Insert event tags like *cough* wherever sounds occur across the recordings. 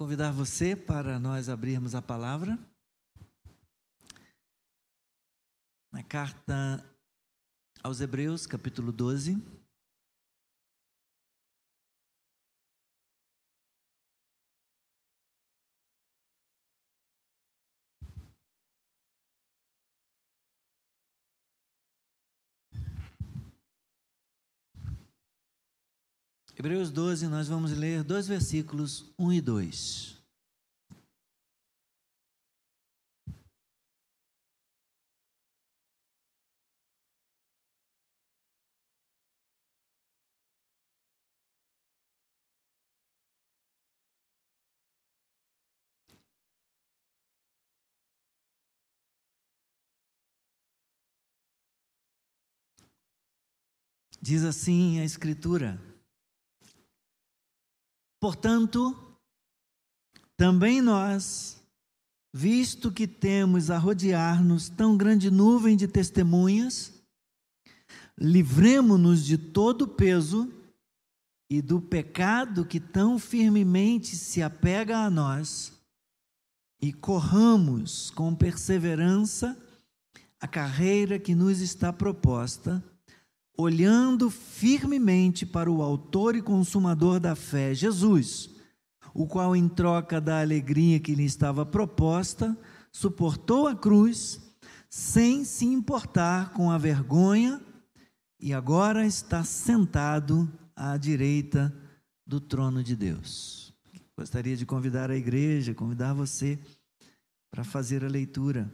convidar você para nós abrirmos a palavra. Na carta aos Hebreus, capítulo 12. Hebreus 12, nós vamos ler dois versículos, 1 e 2. Diz assim a Escritura: Portanto, também nós, visto que temos a rodear-nos tão grande nuvem de testemunhas, livremo-nos de todo o peso e do pecado que tão firmemente se apega a nós e corramos com perseverança a carreira que nos está proposta olhando firmemente para o Autor e Consumador da fé, Jesus, o qual, em troca da alegria que lhe estava proposta, suportou a cruz, sem se importar com a vergonha, e agora está sentado à direita do trono de Deus. Gostaria de convidar a igreja, convidar você para fazer a leitura.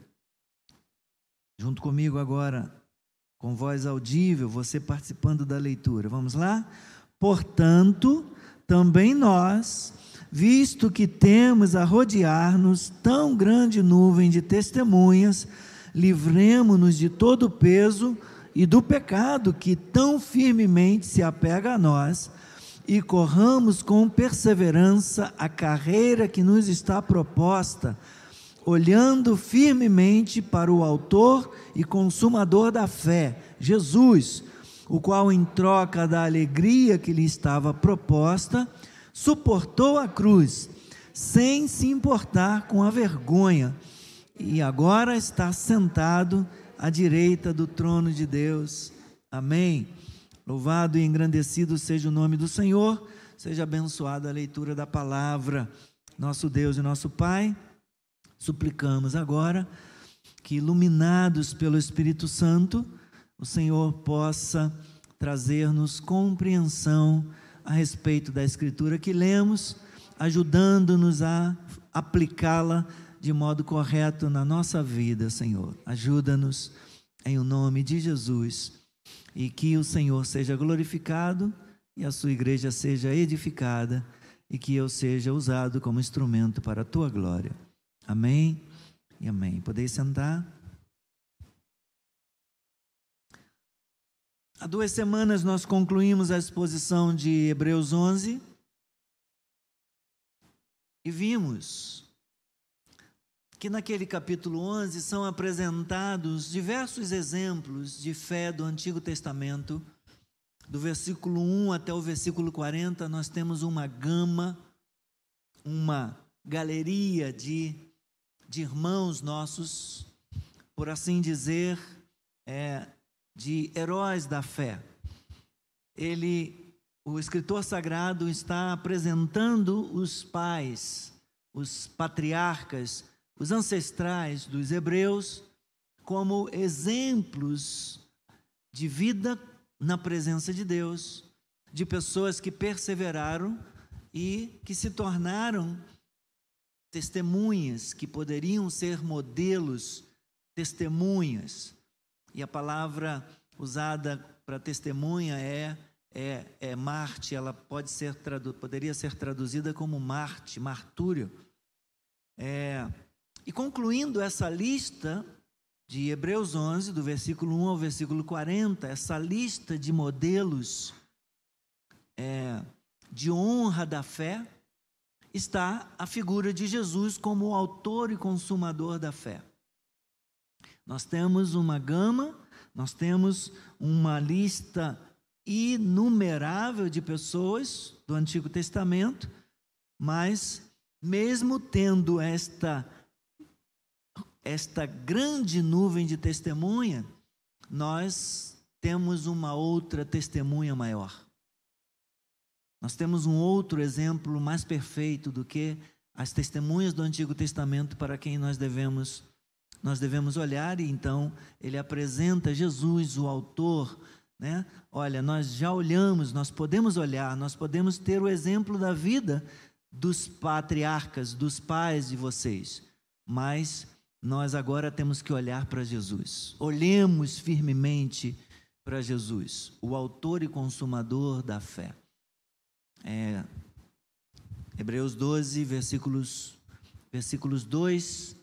Junto comigo agora, com voz audível, você participando da leitura. Vamos lá? Portanto, também nós, visto que temos a rodear-nos tão grande nuvem de testemunhas, livremos-nos de todo o peso e do pecado que tão firmemente se apega a nós e corramos com perseverança a carreira que nos está proposta olhando firmemente para o Autor e Consumador da fé, Jesus, o qual, em troca da alegria que lhe estava proposta, suportou a cruz, sem se importar com a vergonha, e agora está sentado à direita do trono de Deus. Amém. Louvado e engrandecido seja o nome do Senhor, seja abençoada a leitura da palavra. Nosso Deus e nosso Pai Suplicamos agora que, iluminados pelo Espírito Santo, o Senhor possa trazer-nos compreensão a respeito da Escritura que lemos, ajudando-nos a aplicá-la de modo correto na nossa vida, Senhor. Ajuda-nos em o nome de Jesus e que o Senhor seja glorificado e a sua igreja seja edificada e que eu seja usado como instrumento para a tua glória. Amém e amém. Podeis sentar. Há duas semanas nós concluímos a exposição de Hebreus 11 e vimos que naquele capítulo 11 são apresentados diversos exemplos de fé do Antigo Testamento. Do versículo 1 até o versículo 40, nós temos uma gama, uma galeria de de irmãos nossos, por assim dizer, é, de heróis da fé. Ele, o escritor sagrado, está apresentando os pais, os patriarcas, os ancestrais dos hebreus, como exemplos de vida na presença de Deus, de pessoas que perseveraram e que se tornaram testemunhas que poderiam ser modelos, testemunhas. E a palavra usada para testemunha é é, é Marte, ela pode ser poderia ser traduzida como Marte, martúrio. É, e concluindo essa lista de Hebreus 11, do versículo 1 ao versículo 40, essa lista de modelos é, de honra da fé, está a figura de Jesus como o autor e consumador da fé. Nós temos uma gama, nós temos uma lista inumerável de pessoas do Antigo Testamento, mas mesmo tendo esta esta grande nuvem de testemunha, nós temos uma outra testemunha maior. Nós temos um outro exemplo mais perfeito do que as testemunhas do Antigo Testamento para quem nós devemos nós devemos olhar e então ele apresenta Jesus, o autor, né? Olha, nós já olhamos, nós podemos olhar, nós podemos ter o exemplo da vida dos patriarcas, dos pais de vocês, mas nós agora temos que olhar para Jesus. Olhemos firmemente para Jesus, o autor e consumador da fé. É, Hebreus 12, versículos, versículos 2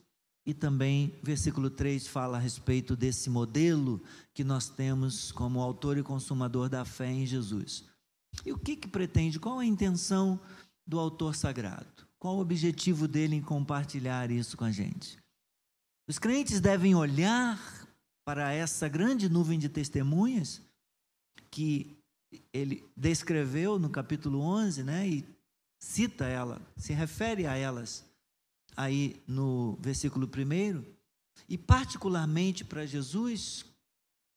e também versículo 3 fala a respeito desse modelo que nós temos como autor e consumador da fé em Jesus. E o que, que pretende? Qual a intenção do autor sagrado? Qual o objetivo dele em compartilhar isso com a gente? Os crentes devem olhar para essa grande nuvem de testemunhas que ele descreveu no capítulo 11, né, e cita ela, se refere a elas aí no versículo 1, e particularmente para Jesus,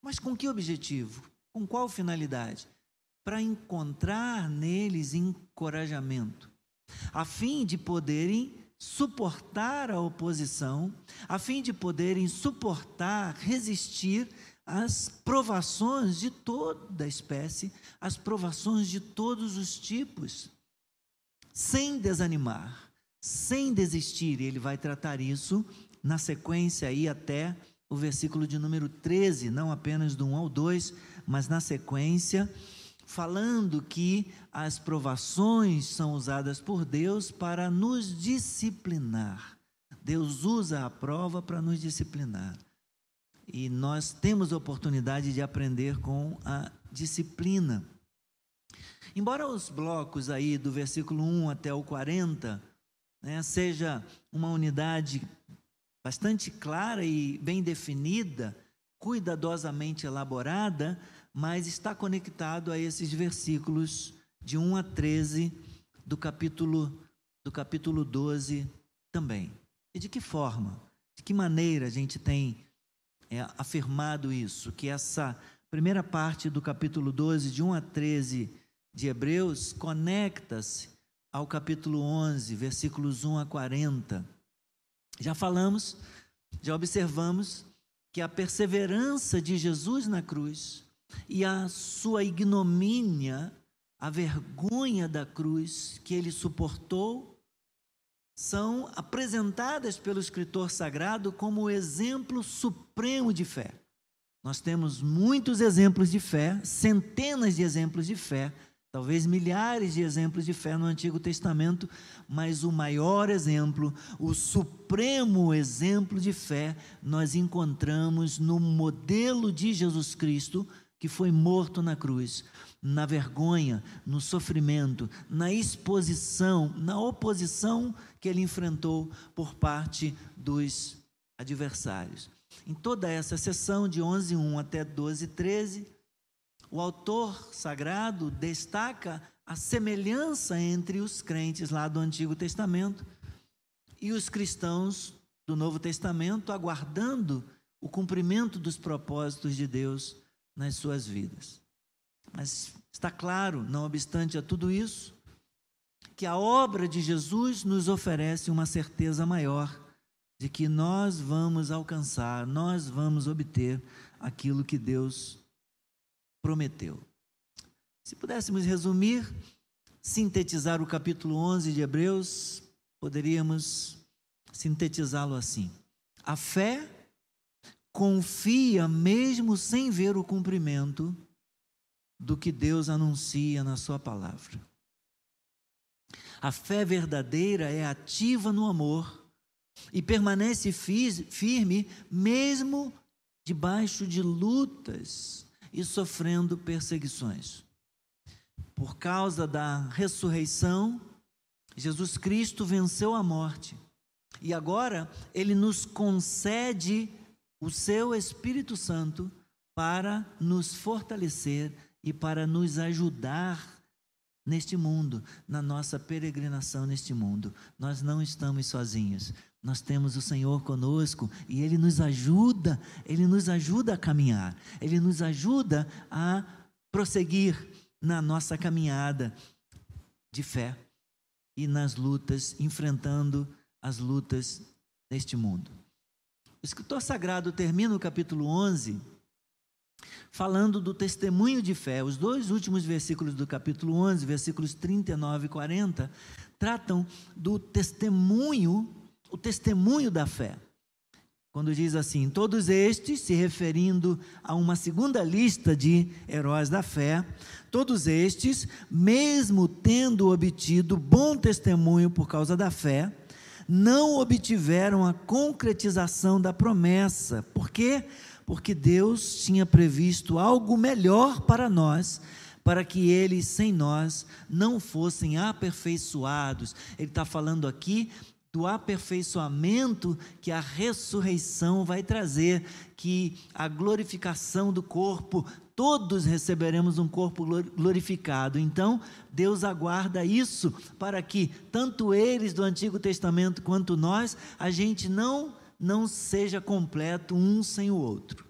mas com que objetivo? Com qual finalidade? Para encontrar neles encorajamento, a fim de poderem suportar a oposição, a fim de poderem suportar, resistir às provações de toda a espécie, às provações de todos os tipos, sem desanimar, sem desistir. Ele vai tratar isso na sequência aí até o versículo de número 13, não apenas do 1 ao 2, mas na sequência, falando que as provações são usadas por Deus para nos disciplinar. Deus usa a prova para nos disciplinar. E nós temos a oportunidade de aprender com a disciplina. Embora os blocos aí do versículo 1 até o 40 né, seja uma unidade bastante clara e bem definida, cuidadosamente elaborada, mas está conectado a esses versículos de 1 a 13 do capítulo do capítulo 12 também. E de que forma? De que maneira a gente tem é, afirmado isso? Que essa primeira parte do capítulo 12, de 1 a 13 de Hebreus, conecta-se ao capítulo 11, versículos 1 a 40. Já falamos, já observamos que a perseverança de Jesus na cruz e a sua ignomínia, a vergonha da cruz que ele suportou, são apresentadas pelo escritor sagrado como o exemplo supremo de fé. Nós temos muitos exemplos de fé, centenas de exemplos de fé talvez milhares de exemplos de fé no Antigo Testamento, mas o maior exemplo, o supremo exemplo de fé, nós encontramos no modelo de Jesus Cristo, que foi morto na cruz, na vergonha, no sofrimento, na exposição, na oposição que ele enfrentou por parte dos adversários. Em toda essa sessão de 11:1 até 12:13, o autor sagrado destaca a semelhança entre os crentes lá do Antigo Testamento e os cristãos do Novo Testamento, aguardando o cumprimento dos propósitos de Deus nas suas vidas. Mas está claro, não obstante a tudo isso, que a obra de Jesus nos oferece uma certeza maior de que nós vamos alcançar, nós vamos obter aquilo que Deus prometeu. Se pudéssemos resumir, sintetizar o capítulo 11 de Hebreus, poderíamos sintetizá-lo assim: a fé confia mesmo sem ver o cumprimento do que Deus anuncia na Sua palavra. A fé verdadeira é ativa no amor e permanece firme mesmo debaixo de lutas e sofrendo perseguições. Por causa da ressurreição, Jesus Cristo venceu a morte e agora ele nos concede o seu Espírito Santo para nos fortalecer e para nos ajudar neste mundo, na nossa peregrinação neste mundo. Nós não estamos sozinhos. Nós temos o Senhor conosco e Ele nos ajuda, Ele nos ajuda a caminhar, Ele nos ajuda a prosseguir na nossa caminhada de fé e nas lutas, enfrentando as lutas deste mundo. O escritor sagrado termina o capítulo 11 falando do testemunho de fé. Os dois últimos versículos do capítulo 11, versículos 39 e 40, tratam do testemunho, o testemunho da fé. Quando diz assim: todos estes, se referindo a uma segunda lista de heróis da fé, todos estes, mesmo tendo obtido bom testemunho por causa da fé, não obtiveram a concretização da promessa. Por quê? Porque Deus tinha previsto algo melhor para nós, para que eles, sem nós, não fossem aperfeiçoados. Ele está falando aqui do aperfeiçoamento que a ressurreição vai trazer, que a glorificação do corpo, todos receberemos um corpo glorificado. Então, Deus aguarda isso para que tanto eles do Antigo Testamento quanto nós, a gente não não seja completo um sem o outro.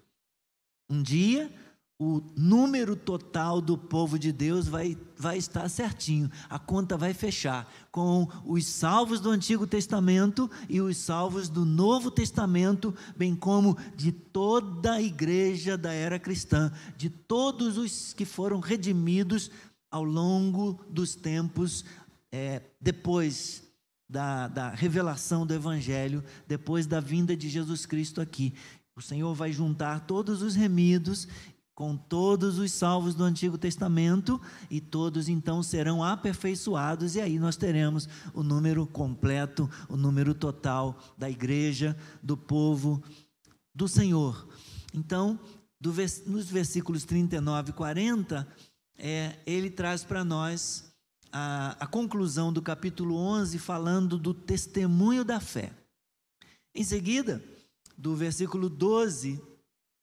Um dia o número total do povo de Deus vai, vai estar certinho, a conta vai fechar com os salvos do Antigo Testamento e os salvos do Novo Testamento, bem como de toda a igreja da era cristã, de todos os que foram redimidos ao longo dos tempos é, depois da, da revelação do Evangelho, depois da vinda de Jesus Cristo aqui. O Senhor vai juntar todos os remidos com todos os salvos do Antigo Testamento, e todos então serão aperfeiçoados, e aí nós teremos o número completo, o número total da igreja, do povo do Senhor. Então, do, nos versículos 39 e 40, é, ele traz para nós a, a conclusão do capítulo 11, falando do testemunho da fé. Em seguida, do versículo 12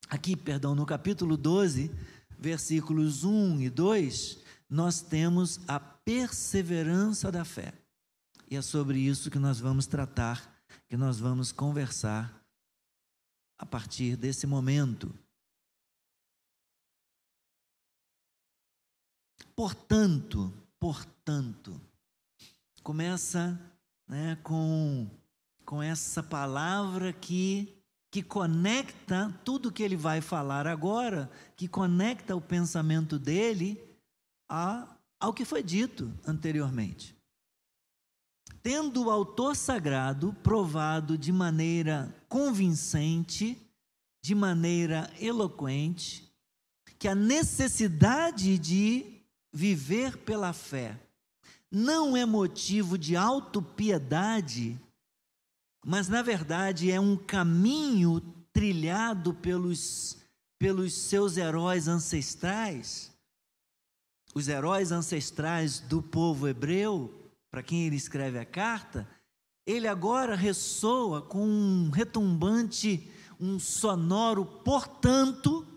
aqui, perdão, no capítulo 12, versículos 1 e 2, nós temos a perseverança da fé. E é sobre isso que nós vamos tratar, que nós vamos conversar a partir desse momento. Portanto, portanto, começa né, com, com essa palavra que que conecta tudo que ele vai falar agora, que conecta o pensamento dele a, ao que foi dito anteriormente. Tendo o autor sagrado provado de maneira convincente, de maneira eloquente, que a necessidade de viver pela fé não é motivo de autopiedade mas na verdade é um caminho trilhado pelos, pelos seus heróis ancestrais, os heróis ancestrais do povo hebreu, para quem ele escreve a carta, ele agora ressoa com um retumbante, um sonoro, portanto,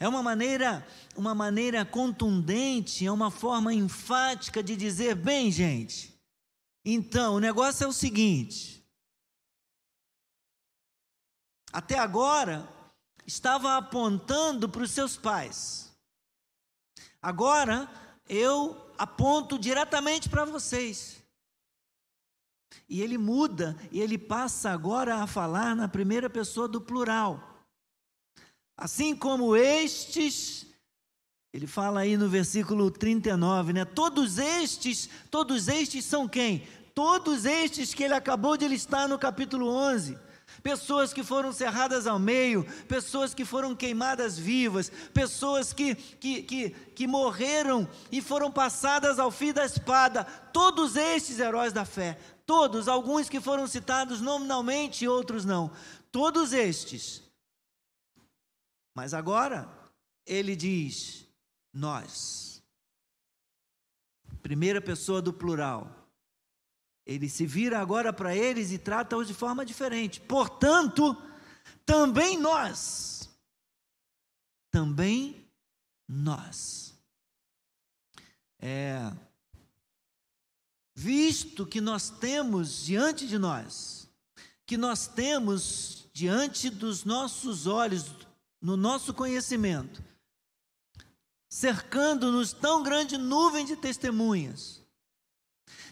é uma maneira, uma maneira contundente, é uma forma enfática de dizer, bem, gente, então, o negócio é o seguinte: até agora estava apontando para os seus pais. Agora eu aponto diretamente para vocês. E ele muda e ele passa agora a falar na primeira pessoa do plural. Assim como estes, ele fala aí no versículo 39, né? Todos estes, todos estes são quem? Todos estes que ele acabou de listar no capítulo 11. Pessoas que foram cerradas ao meio, pessoas que foram queimadas vivas, pessoas que, que, que, que morreram e foram passadas ao fio da espada. Todos estes heróis da fé, todos, alguns que foram citados nominalmente e outros não. Todos estes. Mas agora, ele diz: nós. Primeira pessoa do plural ele se vira agora para eles e trata-os de forma diferente. Portanto, também nós, também nós. É, visto que nós temos diante de nós, que nós temos diante dos nossos olhos, no nosso conhecimento, cercando-nos tão grande nuvem de testemunhas,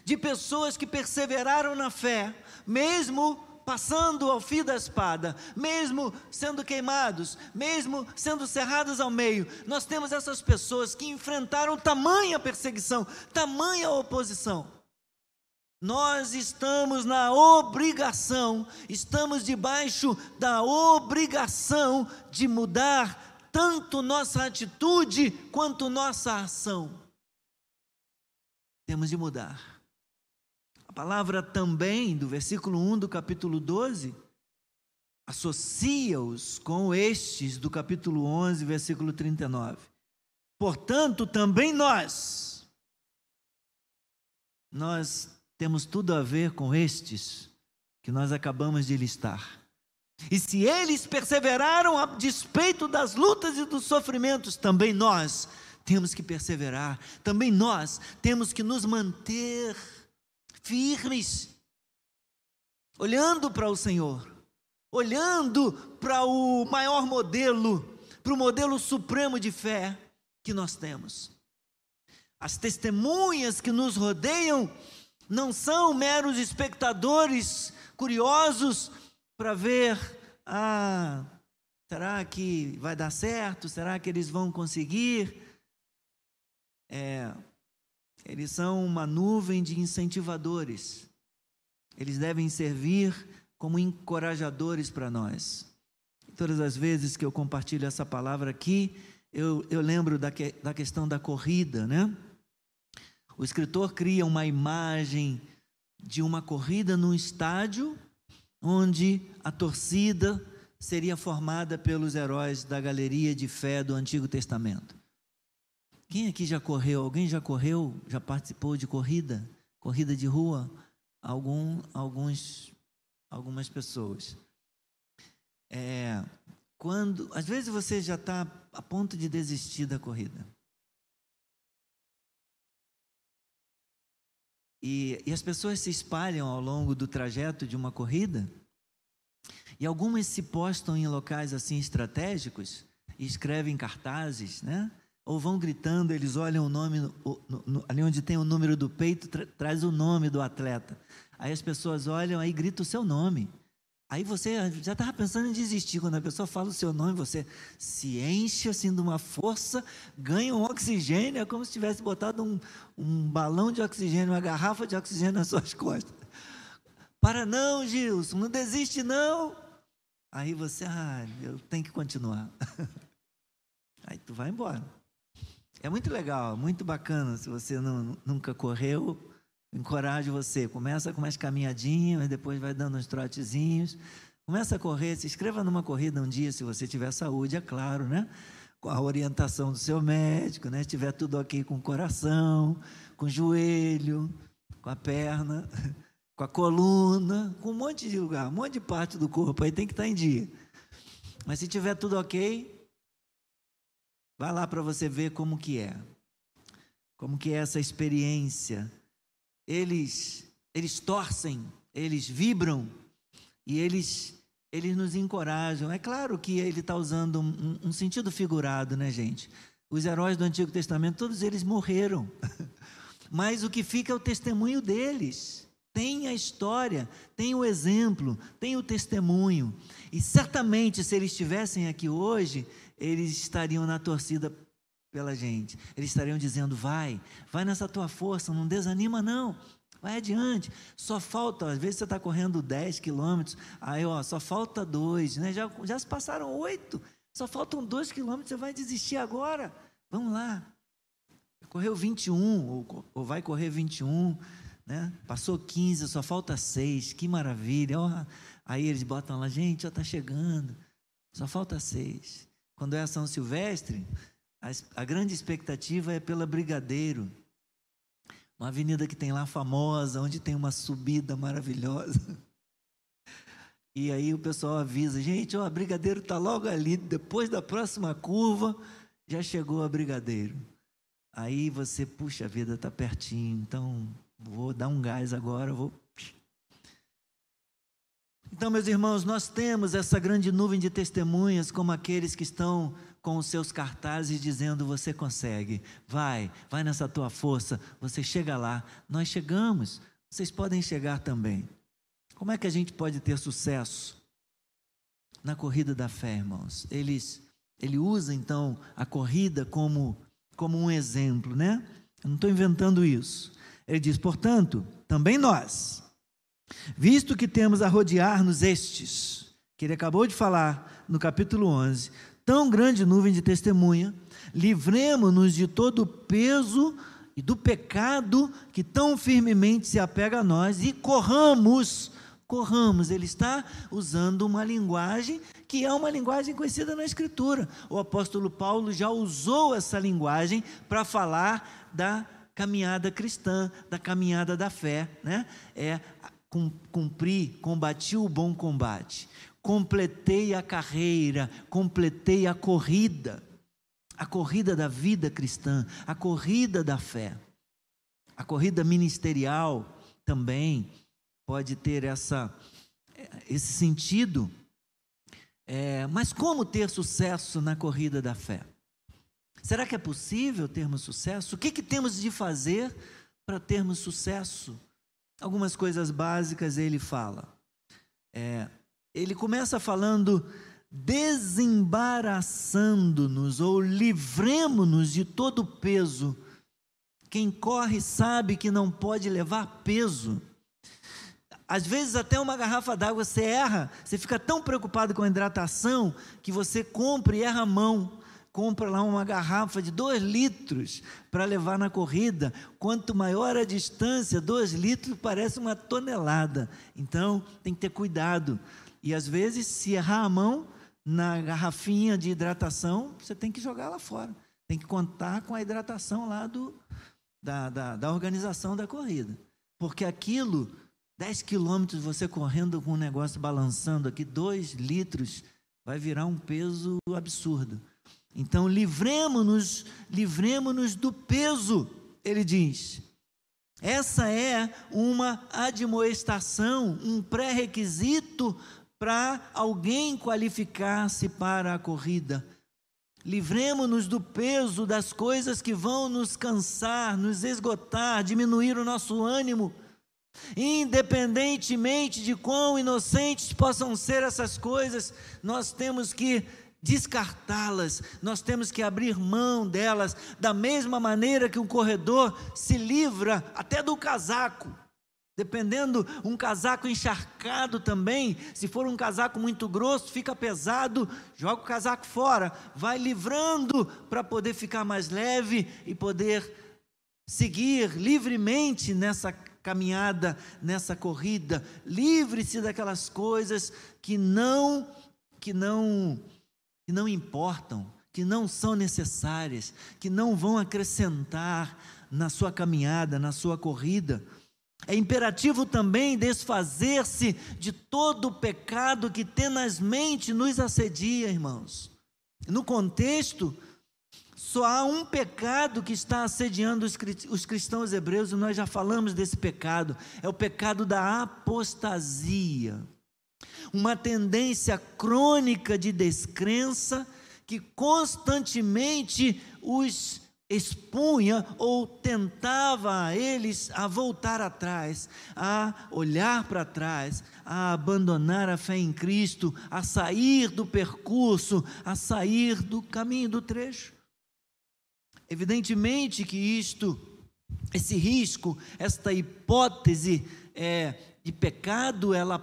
de pessoas que perseveraram na fé, mesmo passando ao fio da espada, mesmo sendo queimados, mesmo sendo cerrados ao meio, nós temos essas pessoas que enfrentaram tamanha perseguição, tamanha oposição. Nós estamos na obrigação, estamos debaixo da obrigação de mudar tanto nossa atitude quanto nossa ação. Temos de mudar palavra também, do versículo 1 do capítulo 12, associa-os com estes do capítulo 11, versículo 39. Portanto, também nós, nós temos tudo a ver com estes que nós acabamos de listar. E se eles perseveraram a despeito das lutas e dos sofrimentos, também nós temos que perseverar, também nós temos que nos manter firmes, olhando para o Senhor, olhando para o maior modelo, para o modelo supremo de fé que nós temos. As testemunhas que nos rodeiam não são meros espectadores curiosos para ver, ah, será que vai dar certo? Será que eles vão conseguir? É, eles são uma nuvem de incentivadores. Eles devem servir como encorajadores para nós. Todas as vezes que eu compartilho essa palavra aqui, eu, eu lembro da, que, da questão da corrida, né? O escritor cria uma imagem de uma corrida num estádio onde a torcida seria formada pelos heróis da galeria de fé do Antigo Testamento. Quem aqui já correu? Alguém já correu? Já participou de corrida? Corrida de rua? Algum, alguns, algumas pessoas. É, quando, às vezes você já está a ponto de desistir da corrida. E, e as pessoas se espalham ao longo do trajeto de uma corrida. E algumas se postam em locais assim estratégicos e escrevem cartazes, né? ou vão gritando, eles olham o nome, no, no, ali onde tem o número do peito, tra, traz o nome do atleta. Aí as pessoas olham, aí grita o seu nome. Aí você já estava pensando em desistir. Quando a pessoa fala o seu nome, você se enche assim de uma força, ganha um oxigênio, é como se tivesse botado um, um balão de oxigênio, uma garrafa de oxigênio nas *laughs* suas costas. Para não, Gilson, não desiste não. Aí você, ah, eu tenho que continuar. *laughs* Aí tu vai embora. É muito legal, muito bacana. Se você não, nunca correu, encorajo você. Começa com umas caminhadinhas, depois vai dando uns trotezinhos. Começa a correr, se inscreva numa corrida um dia, se você tiver saúde, é claro, né? Com a orientação do seu médico, né? Se tiver tudo ok com o coração, com o joelho, com a perna, *laughs* com a coluna, com um monte de lugar, um monte de parte do corpo aí tem que estar em dia. Mas se tiver tudo ok, Vá lá para você ver como que é. Como que é essa experiência. Eles eles torcem, eles vibram e eles eles nos encorajam. É claro que ele está usando um, um, sentido figurado, né, gente? Os heróis do Antigo Testamento, todos eles morreram. *laughs* Mas o que fica é o testemunho deles. Tem a história, tem o exemplo, tem o testemunho. E certamente, se eles estivessem aqui hoje, eles estariam na torcida pela gente. Eles estariam dizendo: vai, vai nessa tua força, não desanima, não. Vai adiante. Só falta, às vezes você está correndo 10 quilômetros, aí ó, só falta dois, né? Já, já se passaram oito, só faltam dois quilômetros, você vai desistir agora. Vamos lá. Correu 21, ou, ou vai correr 21, né? Passou 15, só falta seis, que maravilha. Ó, aí eles botam lá, gente, já está chegando, só falta seis. Quando é a São Silvestre, a, a grande expectativa é pela Brigadeiro, uma avenida que tem lá famosa, onde tem uma subida maravilhosa. E aí o pessoal avisa, gente, ó, a Brigadeiro está logo ali, depois da próxima curva, já chegou a Brigadeiro. aí você, puxa, a vida está pertinho, então vou dar um gás agora, vou. Então, meus irmãos, nós temos essa grande nuvem de testemunhas, como aqueles que estão com os seus cartazes dizendo: Você consegue, vai, vai nessa tua força, você chega lá. Nós chegamos, vocês podem chegar também. Como é que a gente pode ter sucesso na corrida da fé, irmãos? Eles, ele usa então a corrida como, como um exemplo, né? Eu não estou inventando isso. Ele diz: Portanto, também nós, visto que temos a rodear-nos estes, que ele acabou de falar no capítulo 11, tão grande nuvem de testemunha, livremos-nos de todo o peso e do pecado que tão firmemente se apega a nós e corramos, corramos. Ele está usando uma linguagem que é uma linguagem conhecida na Escritura. O apóstolo Paulo já usou essa linguagem para falar da caminhada cristã, da caminhada da fé, né? É cumprir, combati o bom combate completei a carreira, completei a corrida, a corrida da vida cristã, a corrida da fé. A corrida ministerial também pode ter essa, esse sentido. É, mas como ter sucesso na corrida da fé? Será que é possível termos sucesso? O que, que temos de fazer para termos sucesso? Algumas coisas básicas ele fala. É, ele começa falando desembaraçando-nos ou livremos-nos de todo peso. Quem corre sabe que não pode levar peso. Às vezes, até uma garrafa d'água você erra, você fica tão preocupado com a hidratação que você compra e erra a mão. Compra lá uma garrafa de dois litros para levar na corrida. Quanto maior a distância, dois litros parece uma tonelada. Então, tem que ter cuidado. E às vezes, se errar a mão na garrafinha de hidratação, você tem que jogar lá fora. Tem que contar com a hidratação lá do, da, da, da organização da corrida. Porque aquilo, 10 quilômetros você correndo com um negócio balançando aqui, 2 litros, vai virar um peso absurdo. Então, livremos-nos, livremos-nos do peso, ele diz. Essa é uma admoestação, um pré-requisito para alguém qualificar-se para a corrida. Livremos-nos do peso das coisas que vão nos cansar, nos esgotar, diminuir o nosso ânimo. Independentemente de quão inocentes possam ser essas coisas, nós temos que descartá-las, nós temos que abrir mão delas, da mesma maneira que um corredor se livra até do casaco. Dependendo, um casaco encharcado também, se for um casaco muito grosso, fica pesado, joga o casaco fora, vai livrando para poder ficar mais leve e poder seguir livremente nessa caminhada, nessa corrida. Livre-se daquelas coisas que não que não que não importam, que não são necessárias, que não vão acrescentar na sua caminhada, na sua corrida. É imperativo também desfazer-se de todo o pecado que tenazmente nos assedia, irmãos. No contexto, só há um pecado que está assediando os cristãos hebreus, e nós já falamos desse pecado: é o pecado da apostasia. Uma tendência crônica de descrença que constantemente os expunha ou tentava a eles a voltar atrás, a olhar para trás, a abandonar a fé em Cristo, a sair do percurso, a sair do caminho do trecho. Evidentemente que isto, esse risco, esta hipótese é, de pecado, ela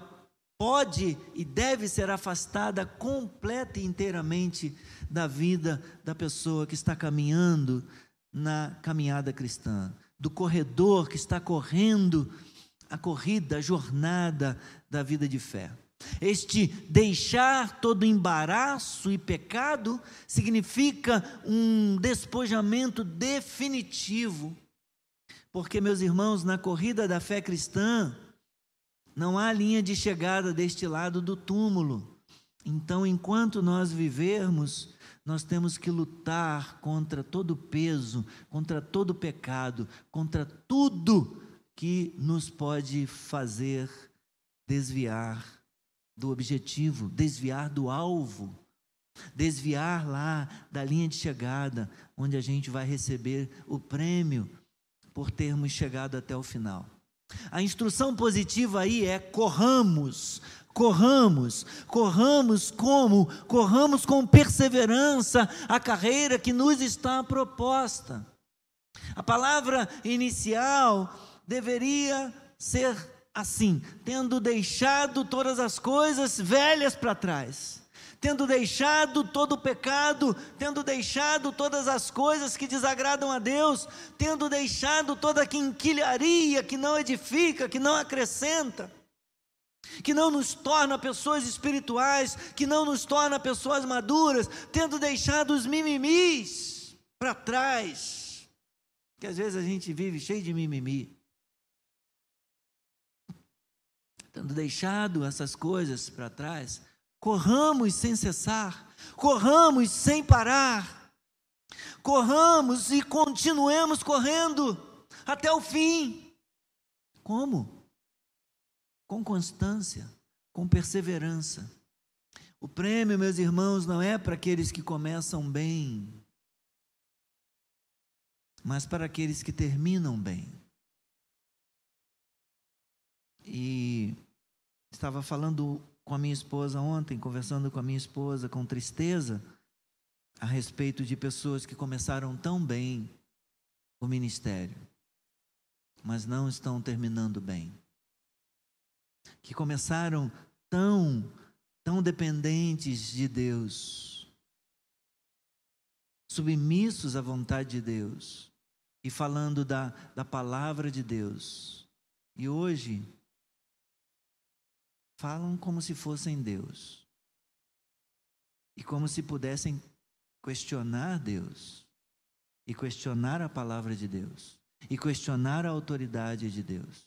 pode e deve ser afastada completa e inteiramente da vida da pessoa que está caminhando na caminhada cristã, do corredor que está correndo a corrida, a jornada da vida de fé. Este deixar todo embaraço e pecado significa um despojamento definitivo. Porque, meus irmãos, na corrida da fé cristã, não há linha de chegada deste lado do túmulo. Então, enquanto nós vivermos, nós temos que lutar contra todo peso, contra todo pecado, contra tudo que nos pode fazer desviar do objetivo, desviar do alvo, desviar lá da linha de chegada, onde a gente vai receber o prêmio por termos chegado até o final. A instrução positiva aí é corramos, corramos, corramos como? Corramos com perseverança a carreira que nos está proposta. A palavra inicial deveria ser assim: tendo deixado todas as coisas velhas para trás tendo deixado todo o pecado, tendo deixado todas as coisas que desagradam a Deus, tendo deixado toda a quinquilharia que não edifica, que não acrescenta, que não nos torna pessoas espirituais, que não nos torna pessoas maduras, tendo deixado os mimimis para trás, que às vezes a gente vive cheio de mimimi. Tendo deixado essas coisas para trás, corramos sem cessar, corramos sem parar, corramos e continuemos correndo até o fim. Como? Com constância, com perseverança. O prêmio, meus irmãos, não é para aqueles que começam bem, mas para aqueles que terminam bem. E estava falando com a minha esposa ontem, conversando com a minha esposa com tristeza a respeito de pessoas que começaram tão bem o ministério, mas não estão terminando bem. Que começaram tão, tão dependentes de Deus, submissos à vontade de Deus, e falando da, da palavra de Deus. E hoje falam como se fossem Deus e como se pudessem questionar Deus e questionar a palavra de Deus e questionar a autoridade de Deus.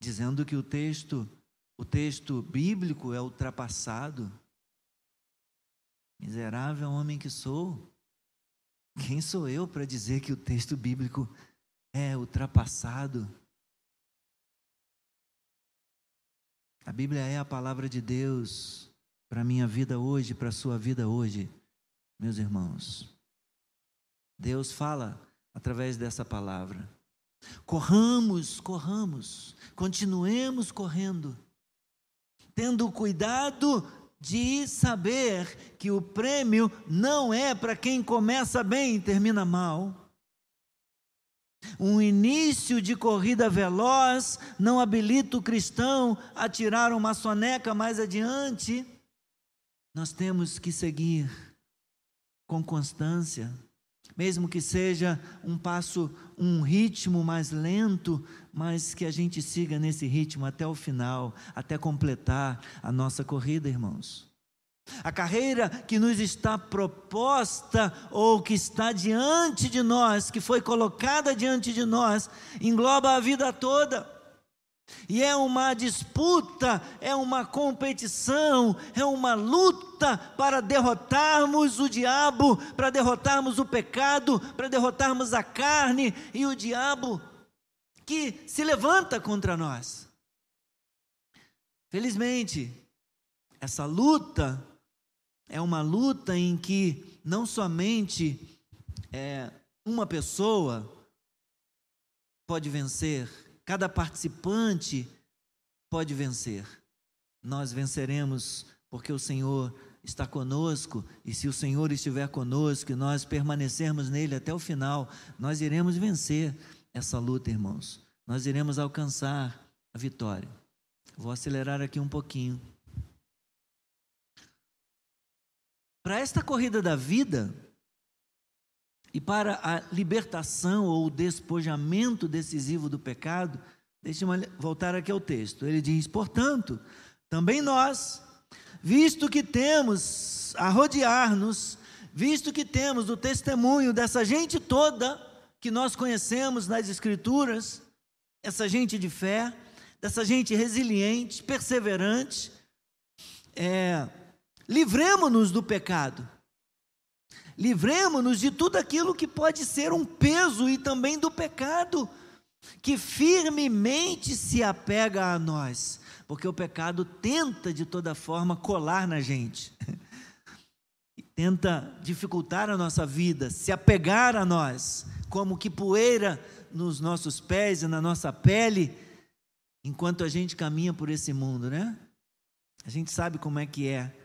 Dizendo que o texto, o texto bíblico é ultrapassado. Miserável homem que sou. Quem sou eu para dizer que o texto bíblico é ultrapassado? A Bíblia é a palavra de Deus para a minha vida hoje, para a sua vida hoje, meus irmãos. Deus fala através dessa palavra. Corramos, corramos, continuemos correndo, tendo cuidado de saber que o prêmio não é para quem começa bem e termina mal. Um início de corrida veloz não habilita o cristão a tirar uma soneca mais adiante. Nós temos que seguir com constância, mesmo que seja um passo, um ritmo mais lento, mas que a gente siga nesse ritmo até o final, até completar a nossa corrida, irmãos. A carreira que nos está proposta ou que está diante de nós, que foi colocada diante de nós, engloba a vida toda. E é uma disputa, é uma competição, é uma luta para derrotarmos o diabo, para derrotarmos o pecado, para derrotarmos a carne e o diabo que se levanta contra nós. Felizmente, essa luta é uma luta em que não somente é, uma pessoa pode vencer, cada participante pode vencer. Nós venceremos porque o Senhor está conosco, e se o Senhor estiver conosco e nós permanecermos nele até o final, nós iremos vencer essa luta, irmãos. Nós iremos alcançar a vitória. Vou acelerar aqui um pouquinho. Para esta corrida da vida e para a libertação ou o despojamento decisivo do pecado, deixe-me voltar aqui ao texto. Ele diz: portanto, também nós, visto que temos a rodear-nos, visto que temos o testemunho dessa gente toda que nós conhecemos nas Escrituras, essa gente de fé, dessa gente resiliente, perseverante, é, Livremos-nos do pecado. Livremos-nos de tudo aquilo que pode ser um peso e também do pecado, que firmemente se apega a nós, porque o pecado tenta de toda forma colar na gente, tenta dificultar a nossa vida, se apegar a nós, como que poeira nos nossos pés e na nossa pele, enquanto a gente caminha por esse mundo, né? A gente sabe como é que é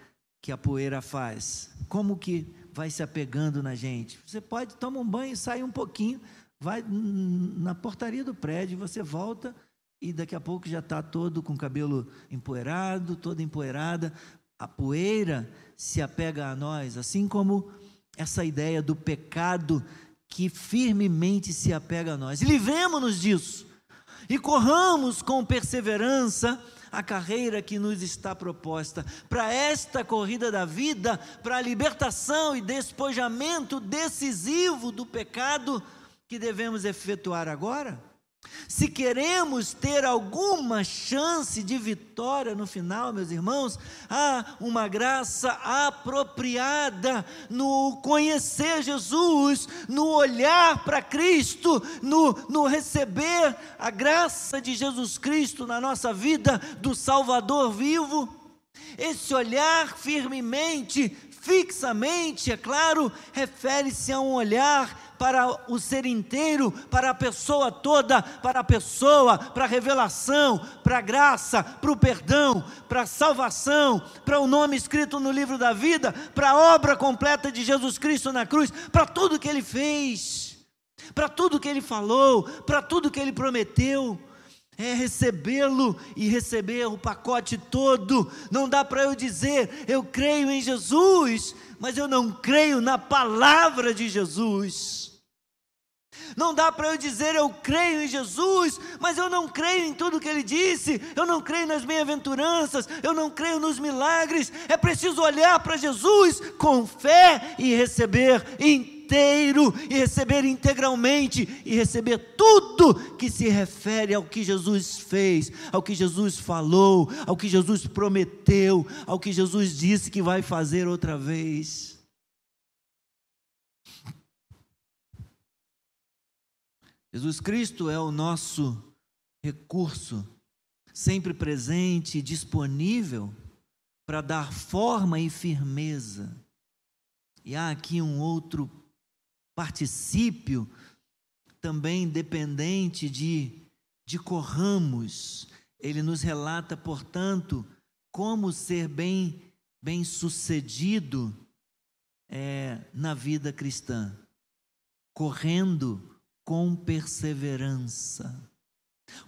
que a poeira faz, como que vai se apegando na gente. Você pode tomar um banho, sair um pouquinho, vai na portaria do prédio, você volta e daqui a pouco já está todo com o cabelo empoeirado, toda empoeirada. A poeira se apega a nós, assim como essa ideia do pecado que firmemente se apega a nós. Livremos-nos disso e corramos com perseverança a carreira que nos está proposta. Para esta corrida da vida, para a libertação e despojamento decisivo do pecado que devemos efetuar agora? Se queremos ter alguma chance de vitória no final, meus irmãos, há uma graça apropriada no conhecer Jesus, no olhar para Cristo, no, no receber a graça de Jesus Cristo na nossa vida, do Salvador vivo. Esse olhar firmemente, fixamente, é claro, refere-se a um olhar para o ser inteiro, para a pessoa toda, para a pessoa, para a revelação, para a graça, para o perdão, para a salvação, para o nome escrito no livro da vida, para a obra completa de Jesus Cristo na cruz, para tudo que ele fez, para tudo que ele falou, para tudo que ele prometeu é recebê-lo e receber o pacote todo. Não dá para eu dizer, eu creio em Jesus, mas eu não creio na palavra de Jesus. Não dá para eu dizer eu creio em Jesus, mas eu não creio em tudo que ele disse, eu não creio nas bem-aventuranças, eu não creio nos milagres. É preciso olhar para Jesus com fé e receber inteiro, e receber integralmente, e receber tudo que se refere ao que Jesus fez, ao que Jesus falou, ao que Jesus prometeu, ao que Jesus disse que vai fazer outra vez. Jesus Cristo é o nosso recurso, sempre presente e disponível para dar forma e firmeza. E há aqui um outro particípio também dependente de, de corramos. Ele nos relata, portanto, como ser bem, bem sucedido é, na vida cristã, correndo com perseverança.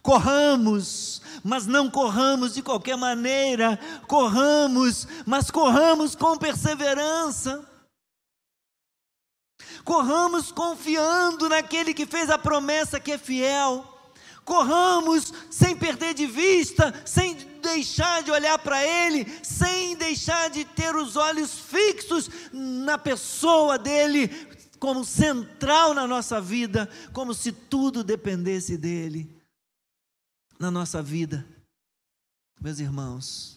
Corramos, mas não corramos de qualquer maneira, corramos, mas corramos com perseverança. Corramos confiando naquele que fez a promessa que é fiel. Corramos sem perder de vista, sem deixar de olhar para Ele, sem deixar de ter os olhos fixos na pessoa dele, como central na nossa vida, como se tudo dependesse dele na nossa vida, meus irmãos.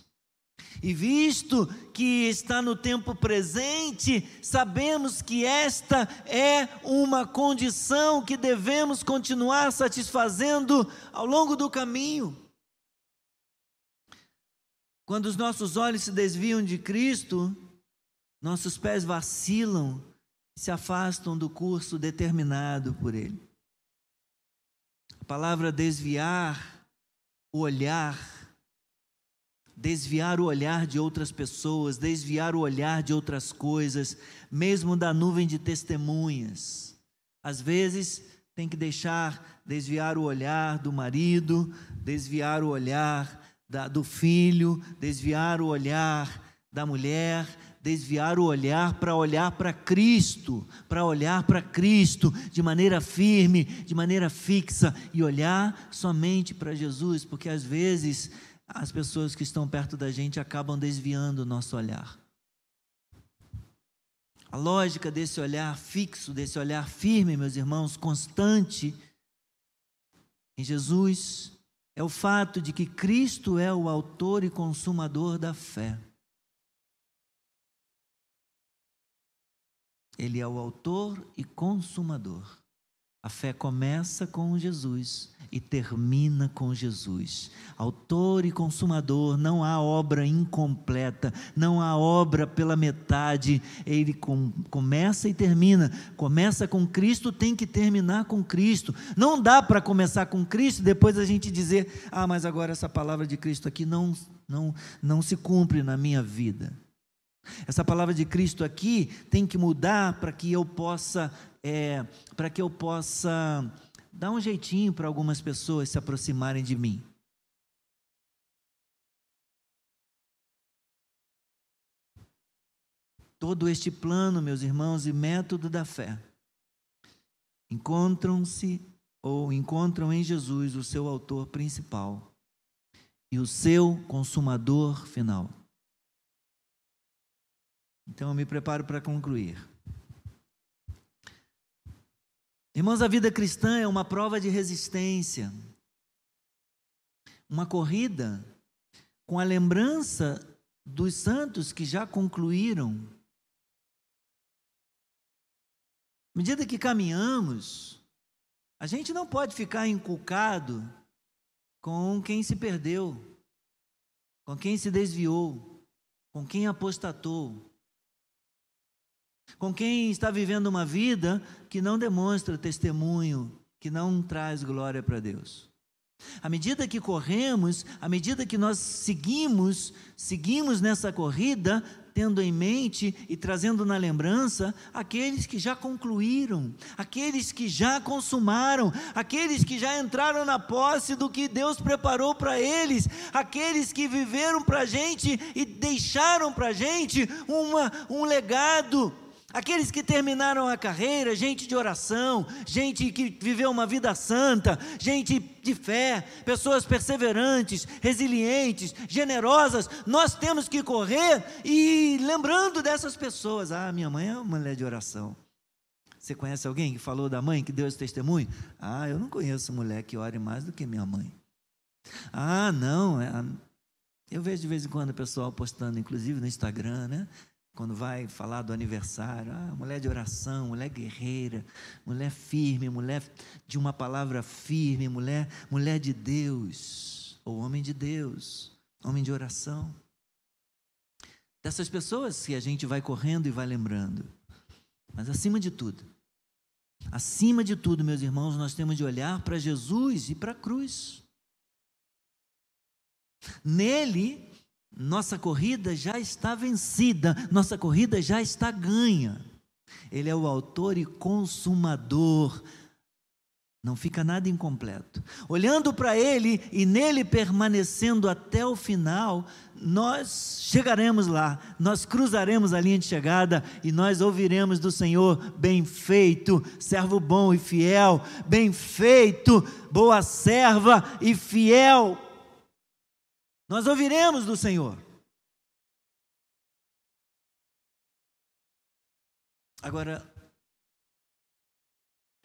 E visto que está no tempo presente, sabemos que esta é uma condição que devemos continuar satisfazendo ao longo do caminho. Quando os nossos olhos se desviam de Cristo, nossos pés vacilam se afastam do curso determinado por Ele. A palavra desviar o olhar, desviar o olhar de outras pessoas, desviar o olhar de outras coisas, mesmo da nuvem de testemunhas. Às vezes tem que deixar desviar o olhar do marido, desviar o olhar da, do filho, desviar o olhar da mulher, desviar o olhar para olhar para Cristo, para olhar para Cristo de maneira firme, de maneira fixa e olhar somente para Jesus, porque às vezes as pessoas que estão perto da gente acabam desviando o nosso olhar. A lógica desse olhar fixo, desse olhar firme, meus irmãos, constante em Jesus, é o fato de que Cristo é o autor e consumador da fé. Ele é o autor e consumador. A fé começa com Jesus e termina com Jesus. Autor e consumador, não há obra incompleta, não há obra pela metade. Ele com, começa e termina. Começa com Cristo, tem que terminar com Cristo. Não dá para começar com Cristo e depois a gente dizer: "Ah, mas agora essa palavra de Cristo aqui não não não se cumpre na minha vida". Essa palavra de Cristo aqui tem que mudar para que eu possa, é, para que eu possa dar um jeitinho para algumas pessoas se aproximarem de mim. Todo este plano, meus irmãos, e método da fé encontram-se ou encontram em Jesus o seu autor principal e o seu consumador final. Então eu me preparo para concluir. Irmãos, a vida cristã é uma prova de resistência, uma corrida com a lembrança dos santos que já concluíram. À medida que caminhamos, a gente não pode ficar inculcado com quem se perdeu, com quem se desviou, com quem apostatou com quem está vivendo uma vida que não demonstra testemunho, que não traz glória para Deus. À medida que corremos, à medida que nós seguimos, seguimos nessa corrida, tendo em mente e trazendo na lembrança aqueles que já concluíram, aqueles que já consumaram, aqueles que já entraram na posse do que Deus preparou para eles, aqueles que viveram para a gente e deixaram para a gente uma, um legado Aqueles que terminaram a carreira, gente de oração, gente que viveu uma vida santa, gente de fé, pessoas perseverantes, resilientes, generosas, nós temos que correr e lembrando dessas pessoas. Ah, minha mãe é uma mulher de oração. Você conhece alguém que falou da mãe, que deu esse testemunho? Ah, eu não conheço mulher que ore mais do que minha mãe. Ah, não, é, eu vejo de vez em quando o pessoal postando, inclusive no Instagram, né? Quando vai falar do aniversário, ah, mulher de oração, mulher guerreira, mulher firme, mulher de uma palavra firme, mulher, mulher de Deus, ou homem de Deus, homem de oração. Dessas pessoas que a gente vai correndo e vai lembrando. Mas acima de tudo, acima de tudo, meus irmãos, nós temos de olhar para Jesus e para a cruz. Nele nossa corrida já está vencida, nossa corrida já está ganha. Ele é o autor e consumador. Não fica nada incompleto. Olhando para Ele e nele permanecendo até o final, nós chegaremos lá, nós cruzaremos a linha de chegada e nós ouviremos do Senhor: bem feito, servo bom e fiel, bem feito, boa serva e fiel nós ouviremos do Senhor. Agora,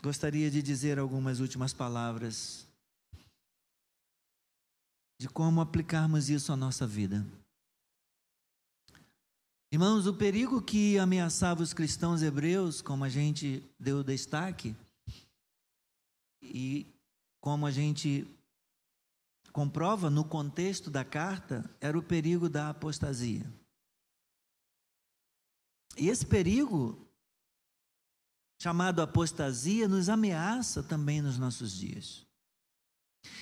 gostaria de dizer algumas últimas palavras de como aplicarmos isso à nossa vida. Irmãos, o perigo que ameaçava os cristãos hebreus, como a gente deu destaque, e como a gente comprova no contexto da carta era o perigo da apostasia. E esse perigo, chamado apostasia, nos ameaça também nos nossos dias.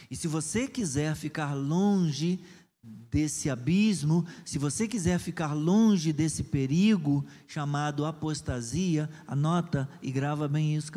E se você quiser ficar longe desse abismo, se você quiser ficar longe desse perigo chamado apostasia, anota e grava bem isso